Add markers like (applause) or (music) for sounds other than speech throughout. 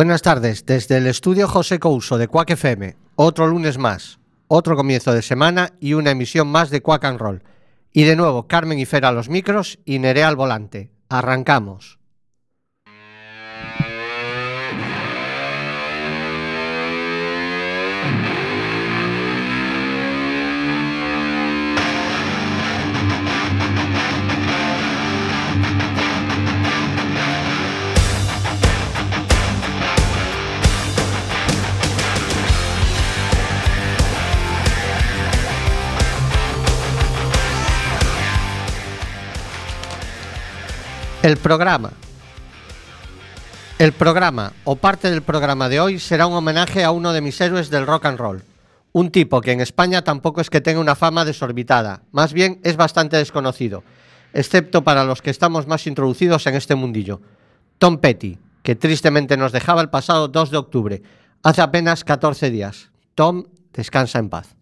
Buenas tardes, desde el estudio José Couso de Quack FM, otro lunes más, otro comienzo de semana y una emisión más de Quack and Roll. Y de nuevo, Carmen y Fer a los micros y Nerea al volante. Arrancamos. El programa. El programa, o parte del programa de hoy, será un homenaje a uno de mis héroes del rock and roll. Un tipo que en España tampoco es que tenga una fama desorbitada, más bien es bastante desconocido, excepto para los que estamos más introducidos en este mundillo. Tom Petty, que tristemente nos dejaba el pasado 2 de octubre, hace apenas 14 días. Tom, descansa en paz.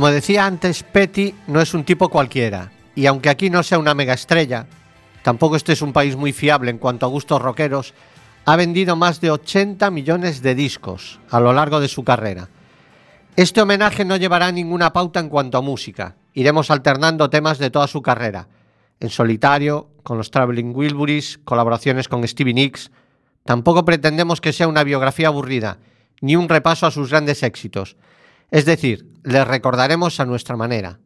Como decía antes, Petty no es un tipo cualquiera, y aunque aquí no sea una mega estrella, tampoco este es un país muy fiable en cuanto a gustos rockeros, ha vendido más de 80 millones de discos a lo largo de su carrera. Este homenaje no llevará ninguna pauta en cuanto a música, iremos alternando temas de toda su carrera, en solitario, con los Traveling Wilburys, colaboraciones con Stevie Nicks. Tampoco pretendemos que sea una biografía aburrida, ni un repaso a sus grandes éxitos. Es decir, les recordaremos a nuestra manera.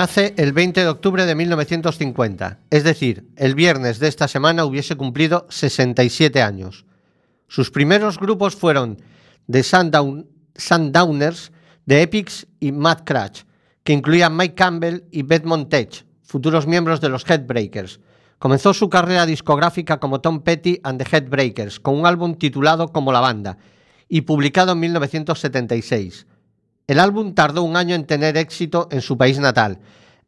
Nace el 20 de octubre de 1950, es decir, el viernes de esta semana hubiese cumplido 67 años. Sus primeros grupos fueron The Sundown, Sundowners, The Epics y Mad Crash, que incluían Mike Campbell y Beth Montage, futuros miembros de los Headbreakers. Comenzó su carrera discográfica como Tom Petty and the Headbreakers, con un álbum titulado como la banda, y publicado en 1976. El álbum tardó un año en tener éxito en su país natal.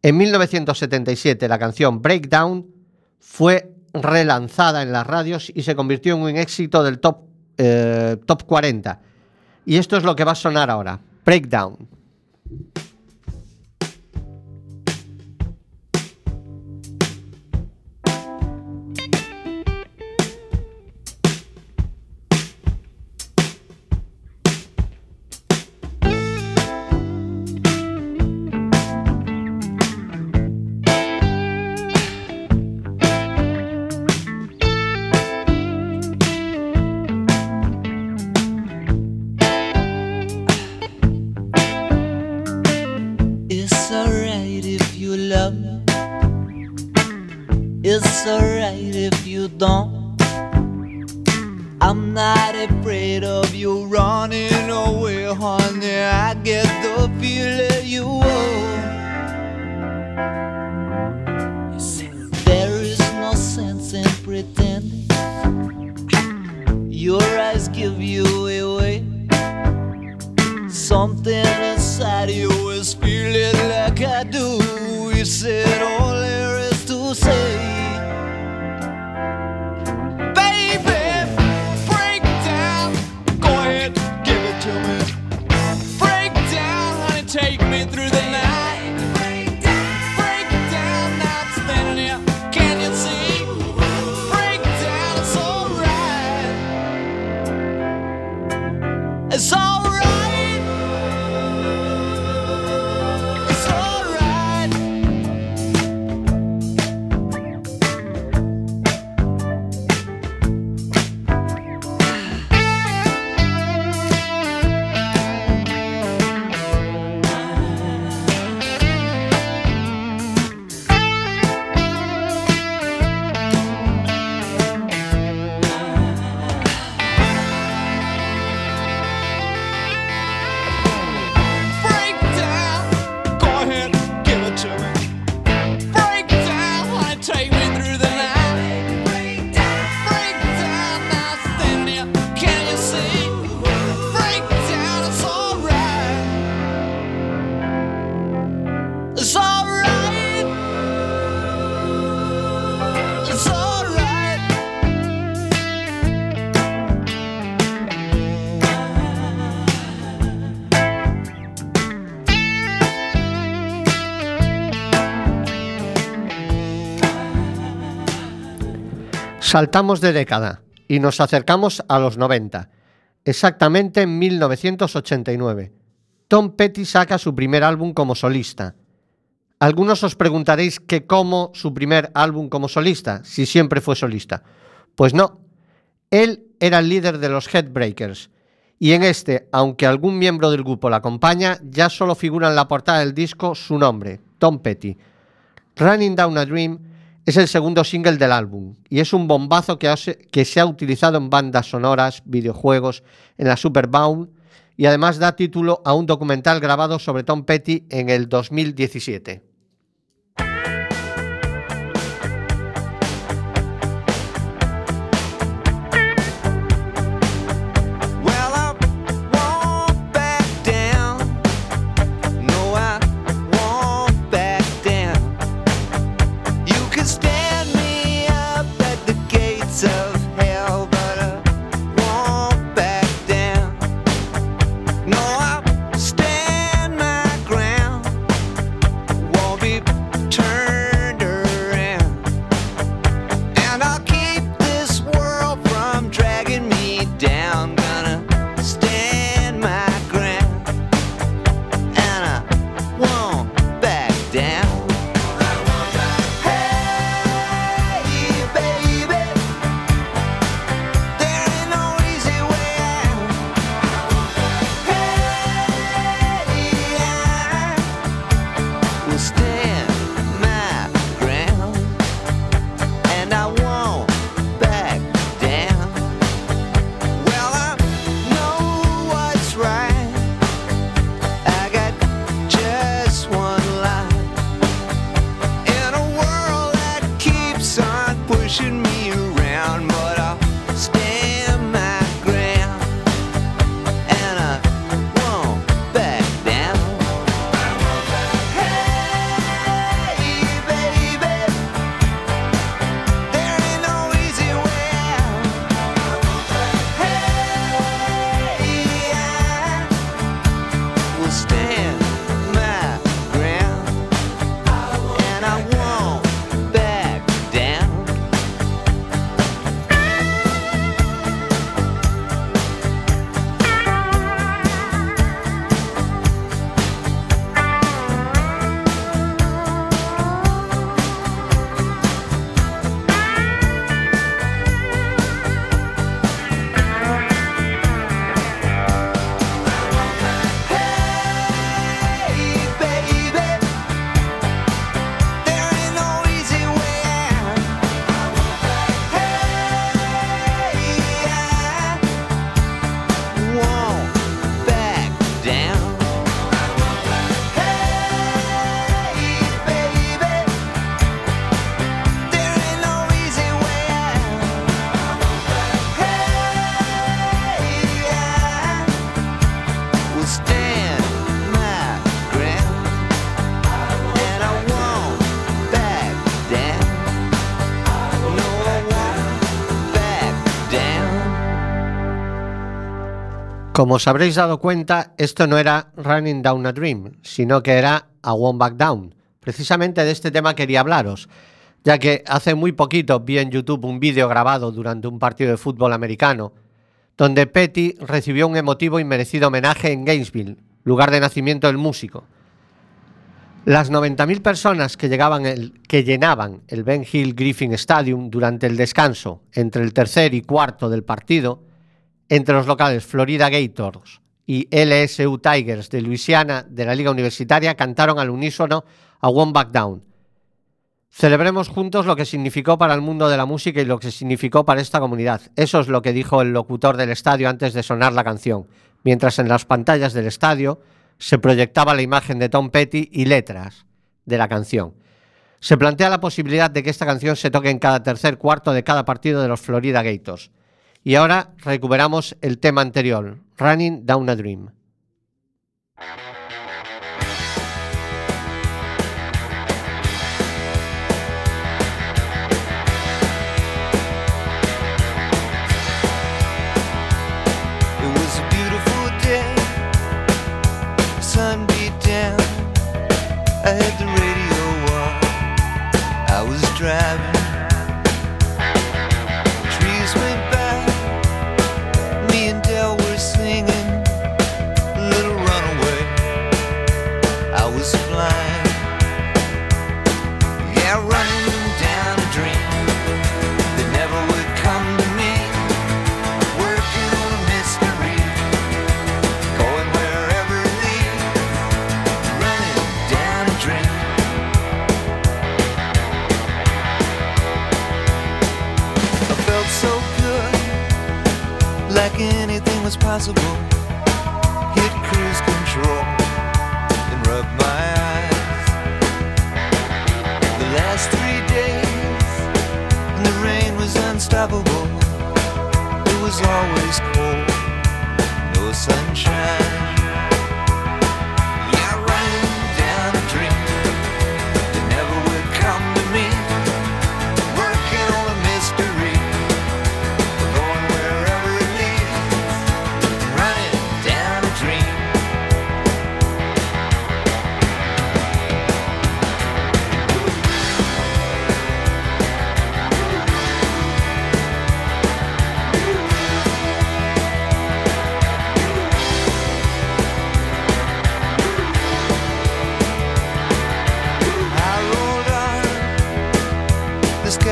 En 1977 la canción Breakdown fue relanzada en las radios y se convirtió en un éxito del top, eh, top 40. Y esto es lo que va a sonar ahora, Breakdown. Saltamos de década y nos acercamos a los 90. Exactamente en 1989. Tom Petty saca su primer álbum como solista. Algunos os preguntaréis que cómo su primer álbum como solista, si siempre fue solista. Pues no. Él era el líder de los Headbreakers. Y en este, aunque algún miembro del grupo la acompaña, ya solo figura en la portada del disco su nombre, Tom Petty. Running Down a Dream es el segundo single del álbum y es un bombazo que, se ha utilizado en bandas sonoras, videojuegos, en la Super Bowl y además da título a un documental grabado sobre Tom Petty en el 2017. Como os habréis dado cuenta, esto no era Running Down a Dream, sino que era A One Back Down. Precisamente de este tema quería hablaros, ya que hace muy poquito vi en YouTube un vídeo grabado durante un partido de fútbol americano, donde Petty recibió un emotivo y merecido homenaje en Gainesville, lugar de nacimiento del músico. Las 90.000 personas que, llegaban el- que llenaban el Ben Hill Griffin Stadium durante el descanso entre el tercer y cuarto del partido, entre los locales Florida Gators y LSU Tigers de Luisiana de la Liga Universitaria cantaron al unísono a One Back Down. Celebremos juntos lo que significó para el mundo de la música y lo que significó para esta comunidad. Eso es lo que dijo el locutor del estadio antes de sonar la canción, mientras en las pantallas del estadio se proyectaba la imagen de Tom Petty y letras de la canción. Se plantea la posibilidad de que esta canción se toque en cada tercer cuarto de cada partido de los Florida Gators. Y ahora recuperamos el tema anterior, Running Down a Dream.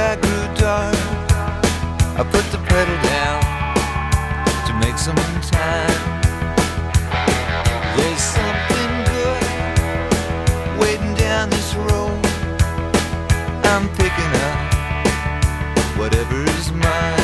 Sky grew dark. I put the pedal down to make some time. There's something good waiting down this road. I'm picking up whatever's mine.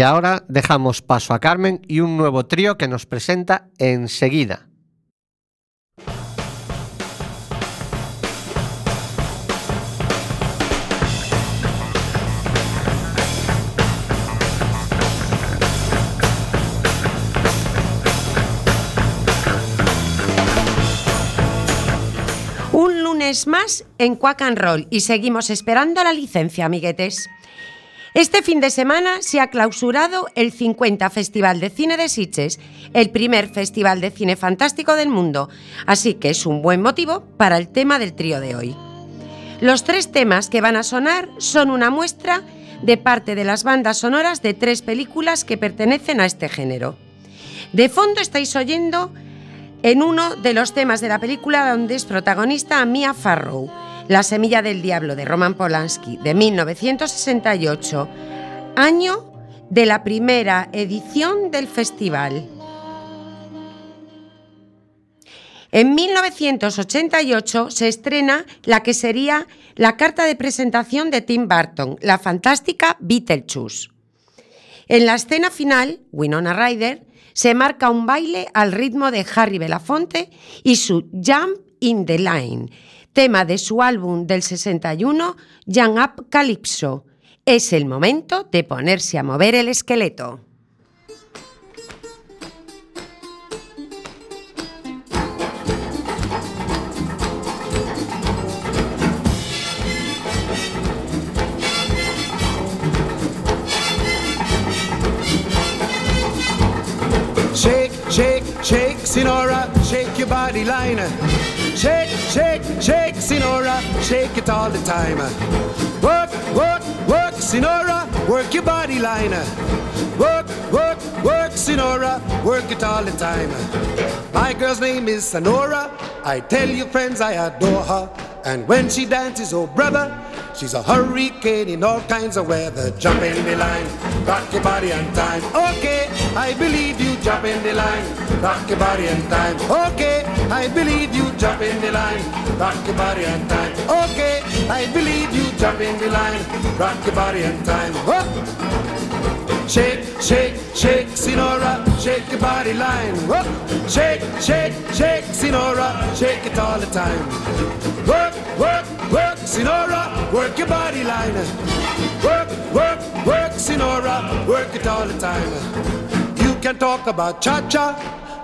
Y ahora dejamos paso a Carmen y un nuevo trío que nos presenta enseguida. Un lunes más en Quack and Roll y seguimos esperando la licencia, amiguetes. Este fin de semana se ha clausurado el 50 Festival de Cine de Sitges, el primer festival de cine fantástico del mundo, así que es un buen motivo para el tema del trío de hoy. Los tres temas que van a sonar son una muestra de parte de las bandas sonoras de tres películas que pertenecen a este género. De fondo estáis oyendo en uno de los temas de la película donde es protagonista Mia Farrow, La semilla del diablo de Roman Polanski de 1968, año de la primera edición del festival. En 1988 se estrena la que sería la carta de presentación de Tim Burton, la fantástica Beetlejuice. En la escena final, Winona Ryder se marca un baile al ritmo de Harry Belafonte y su Jump in the Line, tema de su álbum del 61, Jump Up Calypso. Es el momento de ponerse a mover el esqueleto. Shake, shake, shake, Sinora, shake your body line. Shake, shake, shake, Sinora, shake it all the time. Work, work, work, Sinora, work your body line. Work, work, work, Sinora, work it all the time. My girl's name is Sonora. I tell you, friends, I adore her. And when she dances, oh brother, she's a hurricane in all kinds of weather. Jump in the line, rock your body and time. Okay, I believe you. Jump in the line, rock your body and time. Okay, I believe you. Jump in the line, rock your body and time. Okay, I believe you. Jump in the line, rock your body and time. Up. Shake, shake, shake, Sinora, shake your body line. Whoop. Shake, shake, shake, Sinora, shake it all the time. Work, work, work, Sinora, work your body line. Work, work, work, Sinora, work it all the time. You can talk about cha-cha,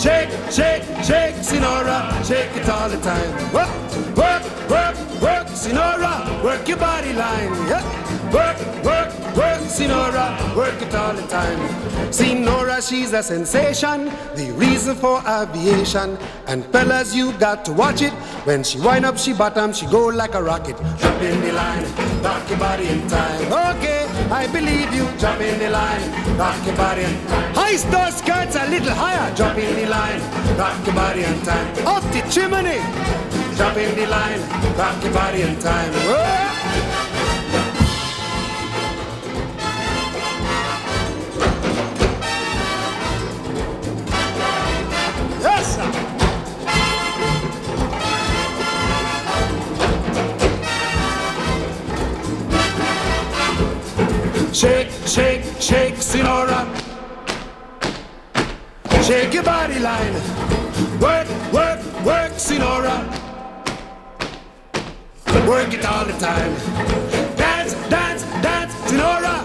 Shake, shake, shake, Sinora, shake it all the time. Work, work, work, work, Sinora, work your body line. Yeah. Work, work, work, Sinora, work it all the time. Sinora, she's a sensation, the reason for aviation. And fellas, you got to watch it. When she wind up, she bottom, she go like a rocket. Jump in the line, rock your body in time. Okay, I believe you. Jump in the line, rock your body in time. High star skirts a little higher. Jump in the line, rock your body in time. Off the chimney, in the line, rock your body in time. Whoa. Shake, shake, shake, Sinora. Shake your body line. Work, work, work, Sinora. Work it all the time. Dance, dance, dance, Sinora.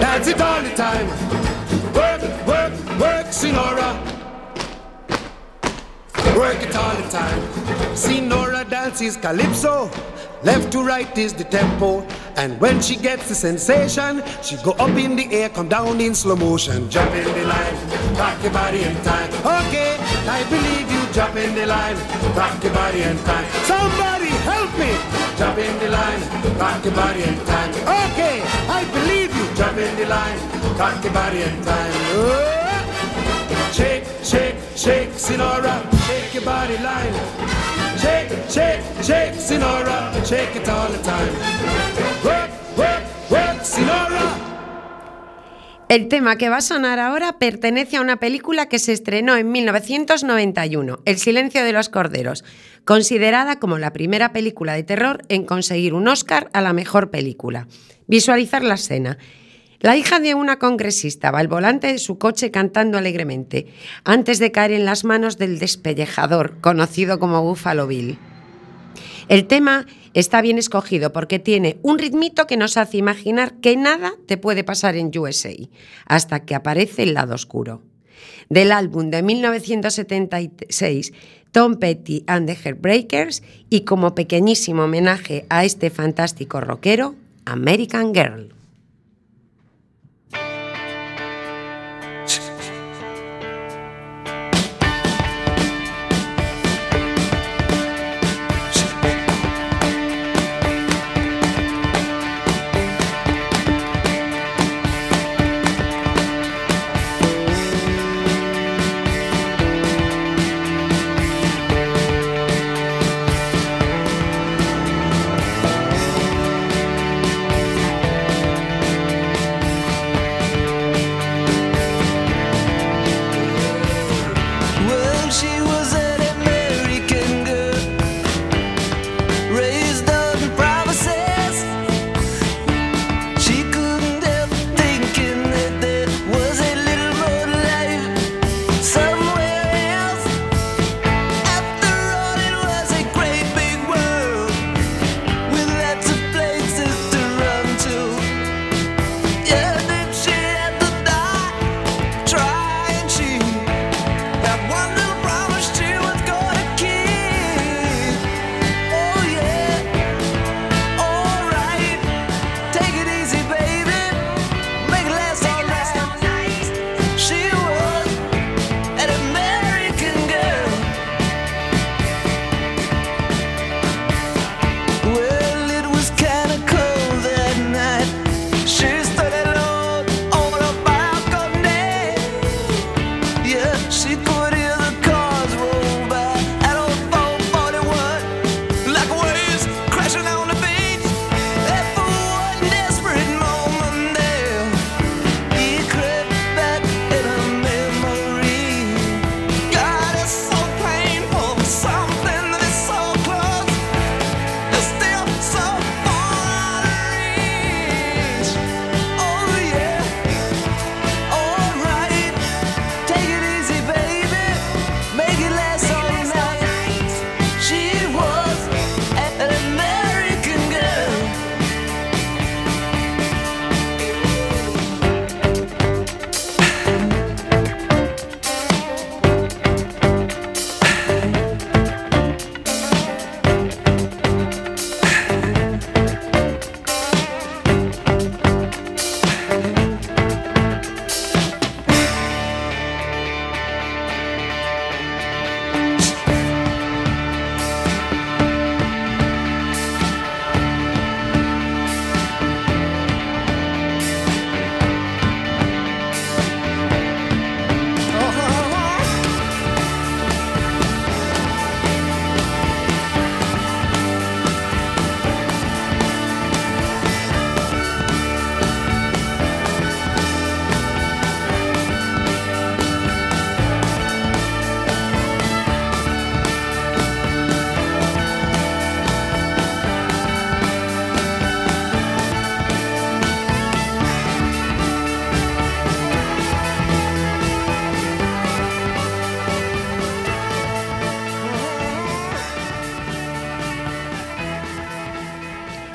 Dance it all the time. Work, work, work, Sinora. Work it all the time. Sinora dances calypso. Left to right is the tempo. And when she gets the sensation, she go up in the air, come down in slow motion. Jump in the line, rock your body in time. Okay, you. Jump in the line, rock your body in time. Somebody help me. Jump in the line, rock your body in time. Okay, I believe you. Jump in the line, cocky body and time. Oh. Shake, shake, shake, Sinora, shake your body line. Shake, shake, shake, Sinora, shake it all the time. Work, work, work, Sinora. El tema que va a sonar ahora pertenece a una película que se estrenó en 1991, El silencio de los corderos, considerada como la primera película de terror en conseguir un Oscar a la mejor película. Visualizar la escena. La hija de una congresista va al volante de su coche cantando alegremente, antes de caer en las manos del despellejador, conocido como Buffalo Bill. El tema está bien escogido porque tiene un ritmito que nos hace imaginar que nada te puede pasar en USA, hasta que aparece el lado oscuro. Del álbum de 1976, Tom Petty and the Heartbreakers, y como pequeñísimo homenaje a este fantástico rockero, American Girl.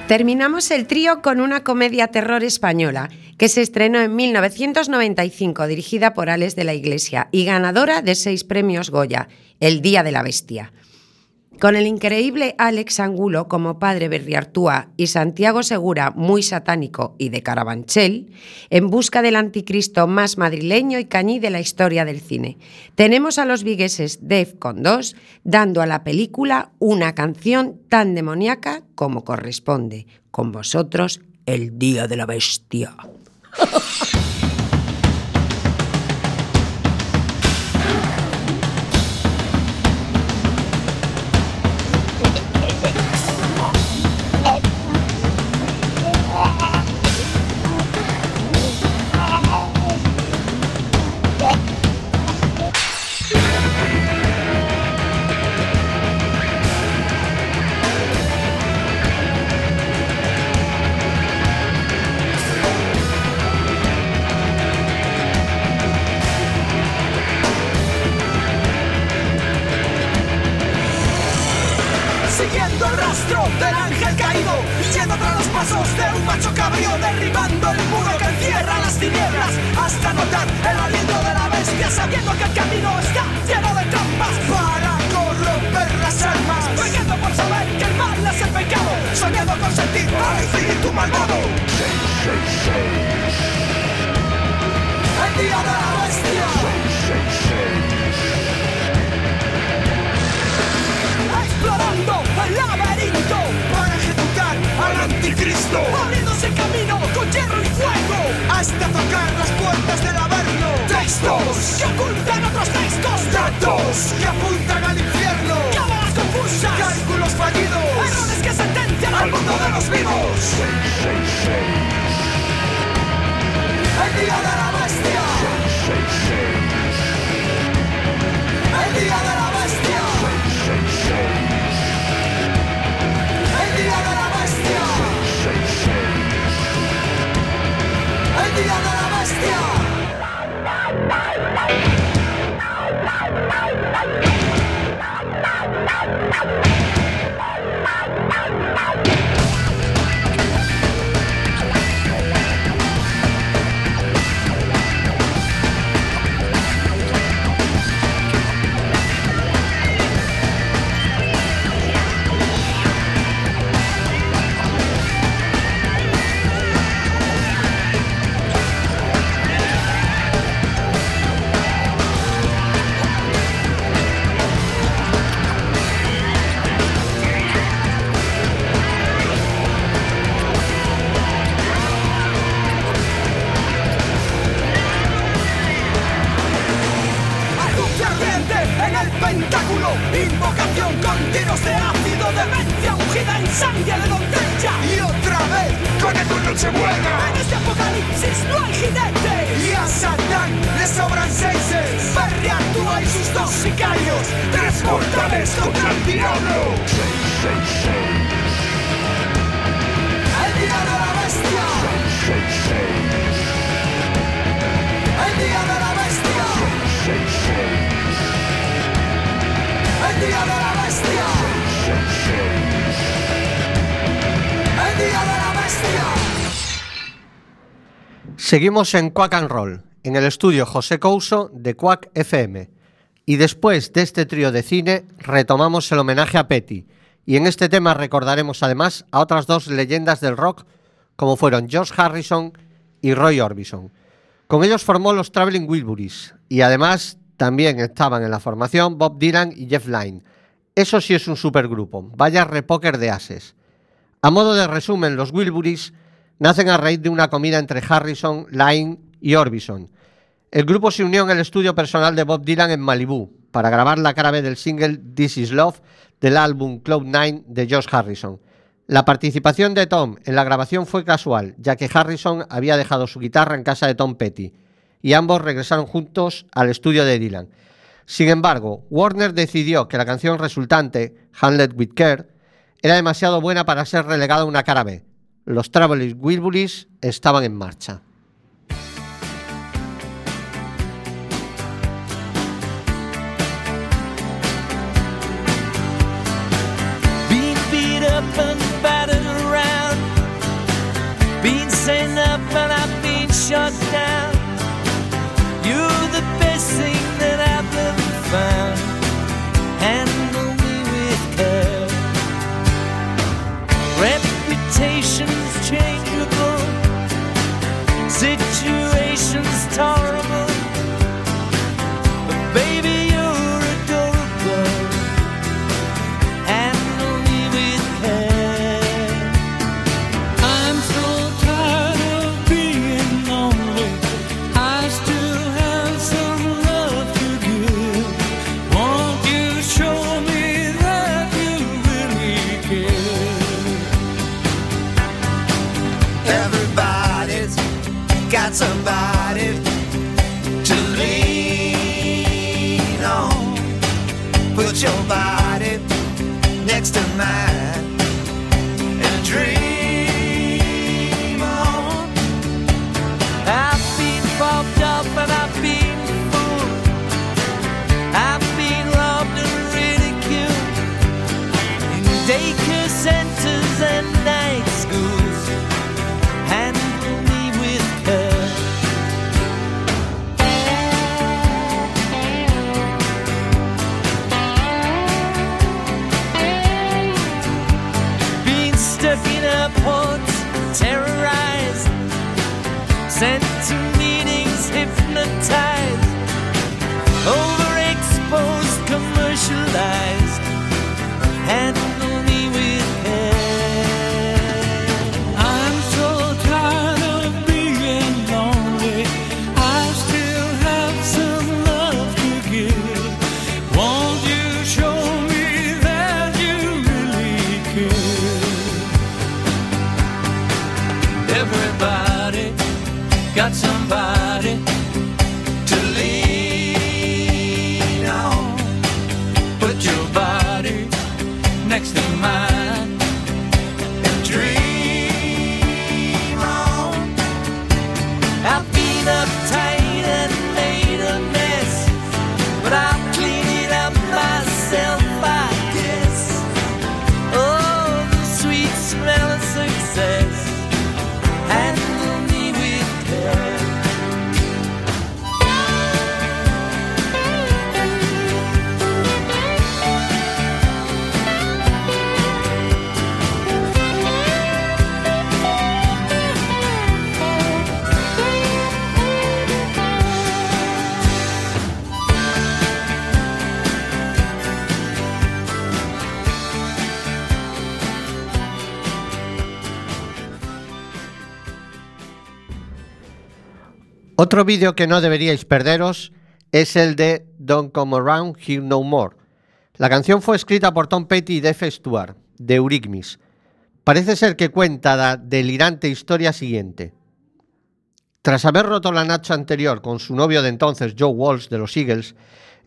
Terminamos el trío con una comedia terror española que se estrenó en 1995, dirigida por Alex de la Iglesia y ganadora de seis premios Goya, El Día de la Bestia. Con el increíble Alex Angulo como padre Berriartúa y Santiago Segura, muy satánico y de Carabanchel, en busca del anticristo más madrileño y cañí de la historia del cine. Tenemos a los vigueses Def con dos dando a la película una canción tan demoníaca como corresponde. Con vosotros, El Día de la Bestia. (laughs) Seguimos en Quack and Roll, en el estudio José Couso de Quack FM. Y después de este trío de cine, retomamos el homenaje a Petty. Y en este tema recordaremos además a otras dos leyendas del rock, como fueron George Harrison y Roy Orbison. Con ellos formó los Traveling Wilburys y además también estaban en la formación Bob Dylan y Jeff Lynne. Eso sí es un supergrupo, vaya repóquer de ases. A modo de resumen, los Wilburys nacen a raíz de una comida entre Harrison, Lynne y Orbison. El grupo se unió en el estudio personal de Bob Dylan en Malibú para grabar la cara B del single This Is Love del álbum Cloud Nine de Josh Harrison. La participación de Tom en la grabación fue casual, ya que Harrison había dejado su guitarra en casa de Tom Petty y ambos regresaron juntos al estudio de Dylan. Sin embargo, Warner decidió que la canción resultante, Handled with Care, era demasiado buena para ser relegada a una cara B. Los Traveling Wilburys estaban en marcha. The. Reputations Situations. But baby, you're adorable handle me with care. I'm so tired of being lonely. I still have some love to give. Won't you show me that you really care? Everybody's got somebody Otro vídeo que no deberíais perderos es el de Don't Come Around Here No More. La canción fue escrita por Tom Petty y Def Stewart, de Eurythmics. Parece ser que cuenta la delirante historia siguiente. Tras haber roto la noche anterior con su novio de entonces, Joe Walsh, de los Eagles,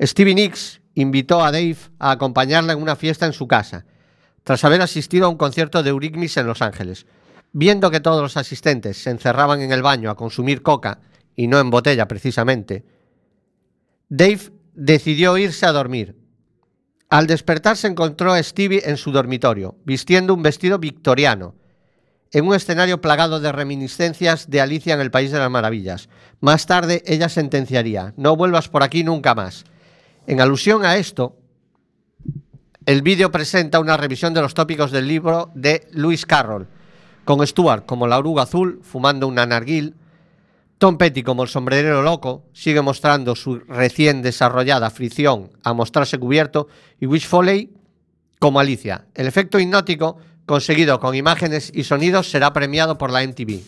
Stevie Nicks invitó a Dave a acompañarla en una fiesta en su casa, tras haber asistido a un concierto de Eurythmics en Los Ángeles. Viendo que todos los asistentes se encerraban en el baño a consumir coca, y no en botella precisamente, Dave decidió irse a dormir. Al despertar se encontró a Stevie en su dormitorio, vistiendo un vestido victoriano, en un escenario plagado de reminiscencias de Alicia en el País de las Maravillas. Más tarde ella sentenciaría, no vuelvas por aquí nunca más. En alusión a esto, el vídeo presenta una revisión de los tópicos del libro de Lewis Carroll, con Stuart como la oruga azul fumando un narguil, Tom Petty como el sombrerero loco sigue mostrando su recién desarrollada fricción a mostrarse cubierto y Wish Foley como Alicia. El efecto hipnótico conseguido con imágenes y sonidos será premiado por la MTV.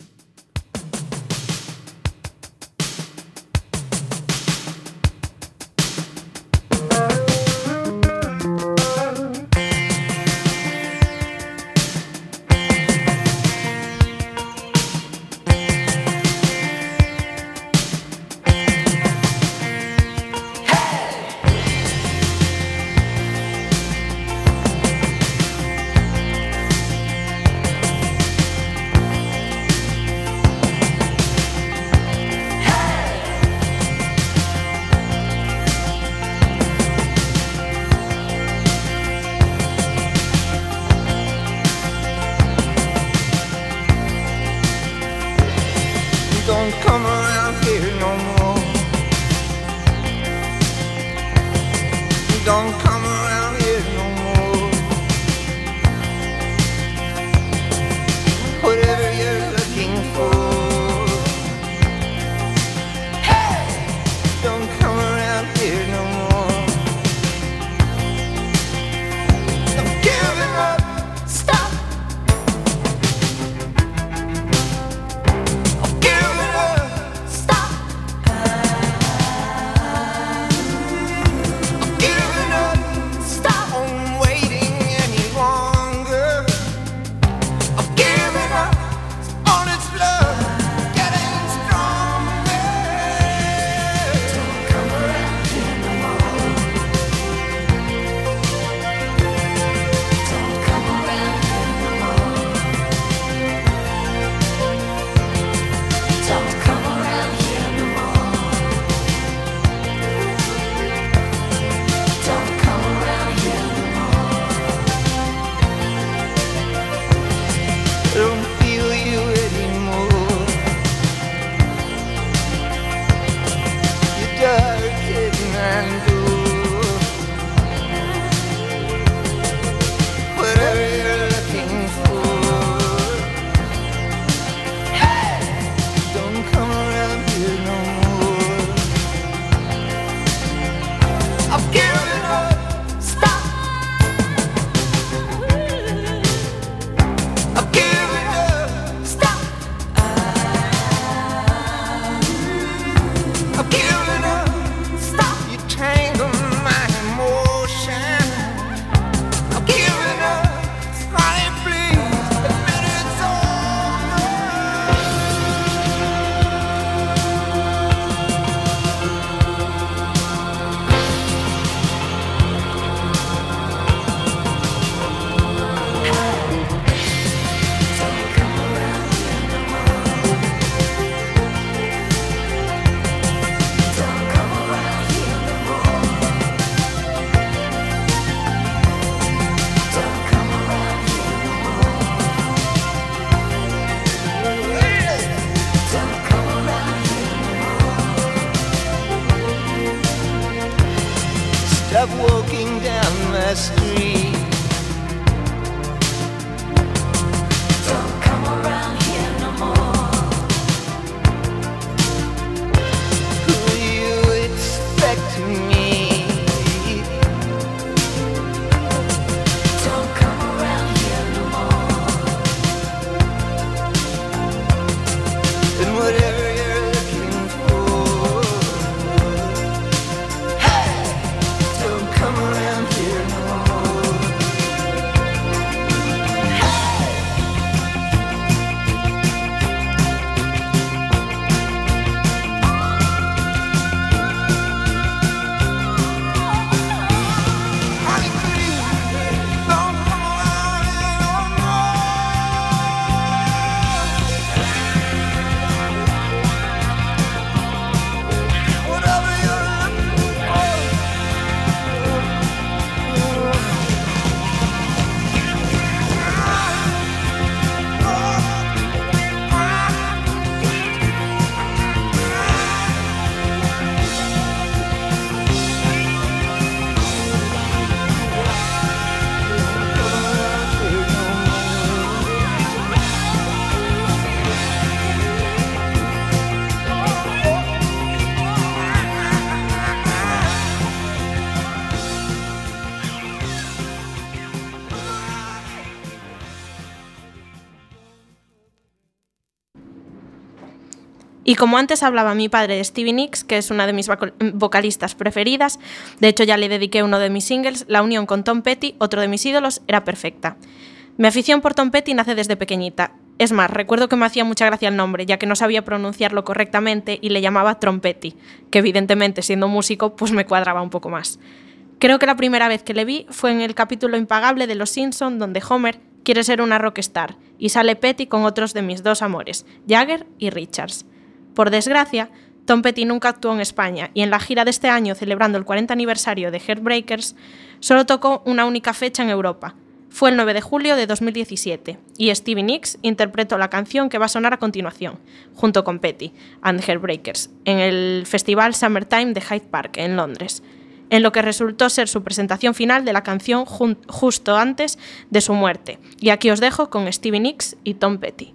Y como antes hablaba mi padre de Stevie Nicks, que es una de mis vocal- vocalistas preferidas, de hecho ya le dediqué uno de mis singles, la unión con Tom Petty, otro de mis ídolos, era perfecta. Mi afición por Tom Petty nace desde pequeñita. Es más, recuerdo que me hacía mucha gracia el nombre, ya que no sabía pronunciarlo correctamente y le llamaba Trompetti, que evidentemente siendo músico pues me cuadraba un poco más. Creo que la primera vez que le vi fue en el capítulo impagable de Los Simpson donde Homer quiere ser una rockstar y sale Petty con otros de mis dos amores, Jagger y Richards. Por desgracia, Tom Petty nunca actuó en España y en la gira de este año celebrando el 40 aniversario de Heartbreakers solo tocó una única fecha en Europa. Fue el 9 de julio de 2017 y Stevie Nicks interpretó la canción que va a sonar a continuación, junto con Petty and Heartbreakers, en el festival Summertime de Hyde Park, en Londres, en lo que resultó ser su presentación final de la canción justo antes de su muerte. Y aquí os dejo con Stevie Nicks y Tom Petty.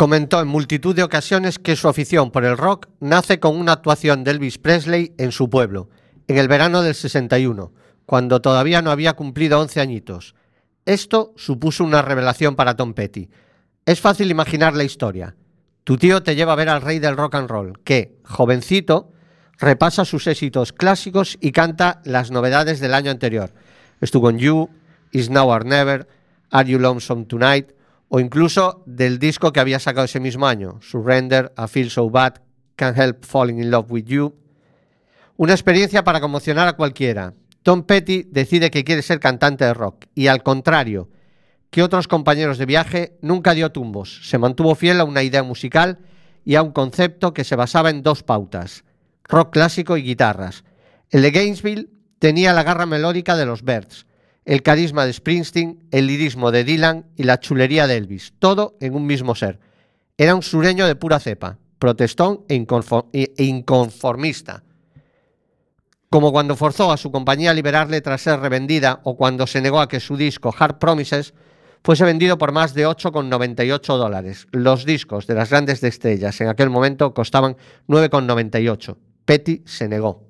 Comentó en multitud de ocasiones que su afición por el rock nace con una actuación de Elvis Presley en su pueblo, en el verano del 61, cuando todavía no había cumplido 11 añitos. Esto supuso una revelación para Tom Petty. Es fácil imaginar la historia. Tu tío te lleva a ver al rey del rock and roll, que, jovencito, repasa sus éxitos clásicos y canta las novedades del año anterior. Estuvo en You, Is Now or Never, Are You Lonesome Tonight, o incluso del disco que había sacado ese mismo año, Surrender, I Feel So Bad, Can't Help Falling in Love with You. Una experiencia para conmocionar a cualquiera. Tom Petty decide que quiere ser cantante de rock y al contrario que otros compañeros de viaje, nunca dio tumbos. Se mantuvo fiel a una idea musical y a un concepto que se basaba en dos pautas, rock clásico y guitarras. El de Gainesville tenía la garra melódica de los Birds, el carisma de Springsteen, el lirismo de Dylan y la chulería de Elvis, todo en un mismo ser. Era un sureño de pura cepa, protestón e, e- e inconformista. Como cuando forzó a su compañía a liberarle tras ser revendida o cuando se negó a que su disco Hard Promises fuese vendido por más de 8,98 dólares. Los discos de las grandes estrellas en aquel momento costaban 9,98. Petty se negó.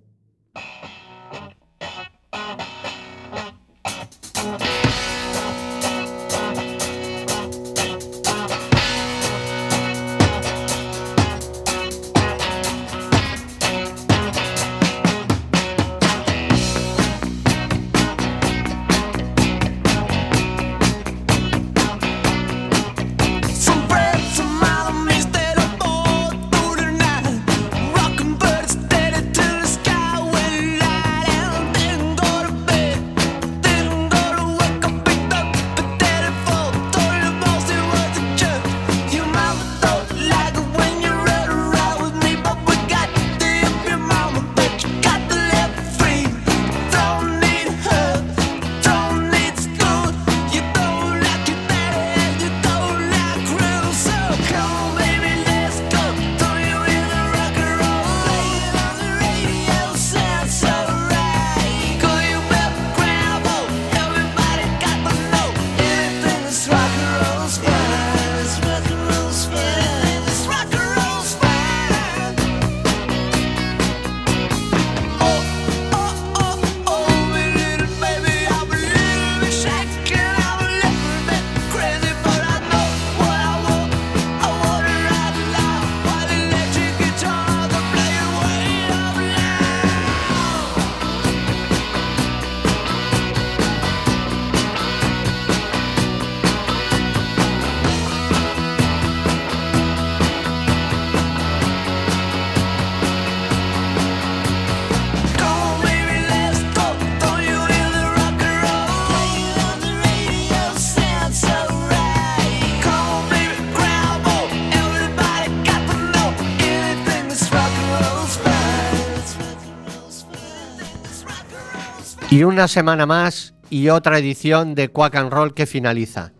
Y una semana más y otra edición de Quack and Roll que finaliza.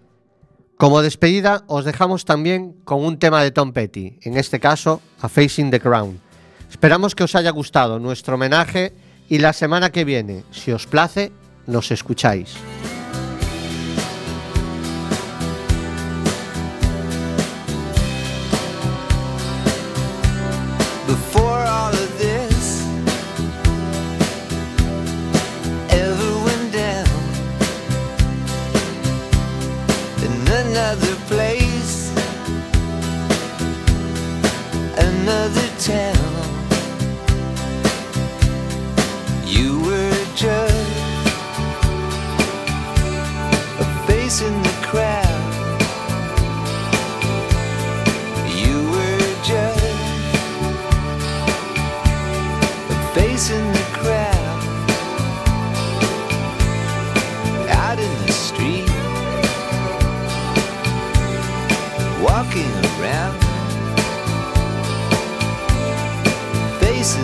Como despedida, os dejamos también con un tema de Tom Petty, en este caso, A Facing the Crown. Esperamos que os haya gustado nuestro homenaje y la semana que viene, si os place, nos escucháis. Out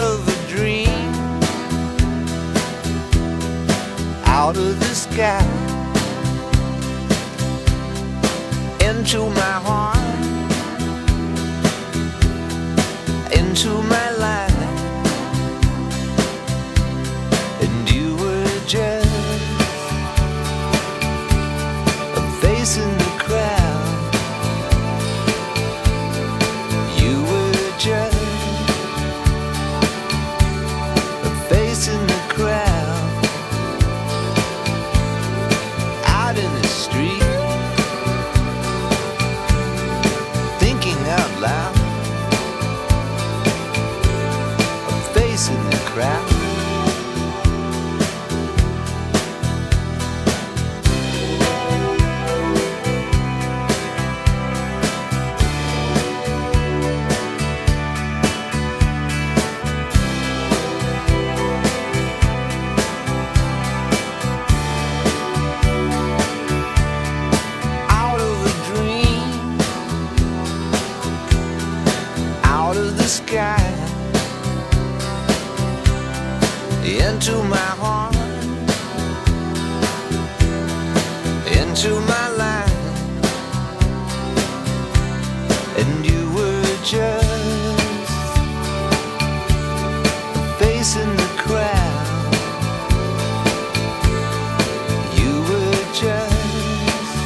of a dream, out of the sky. Into my heart,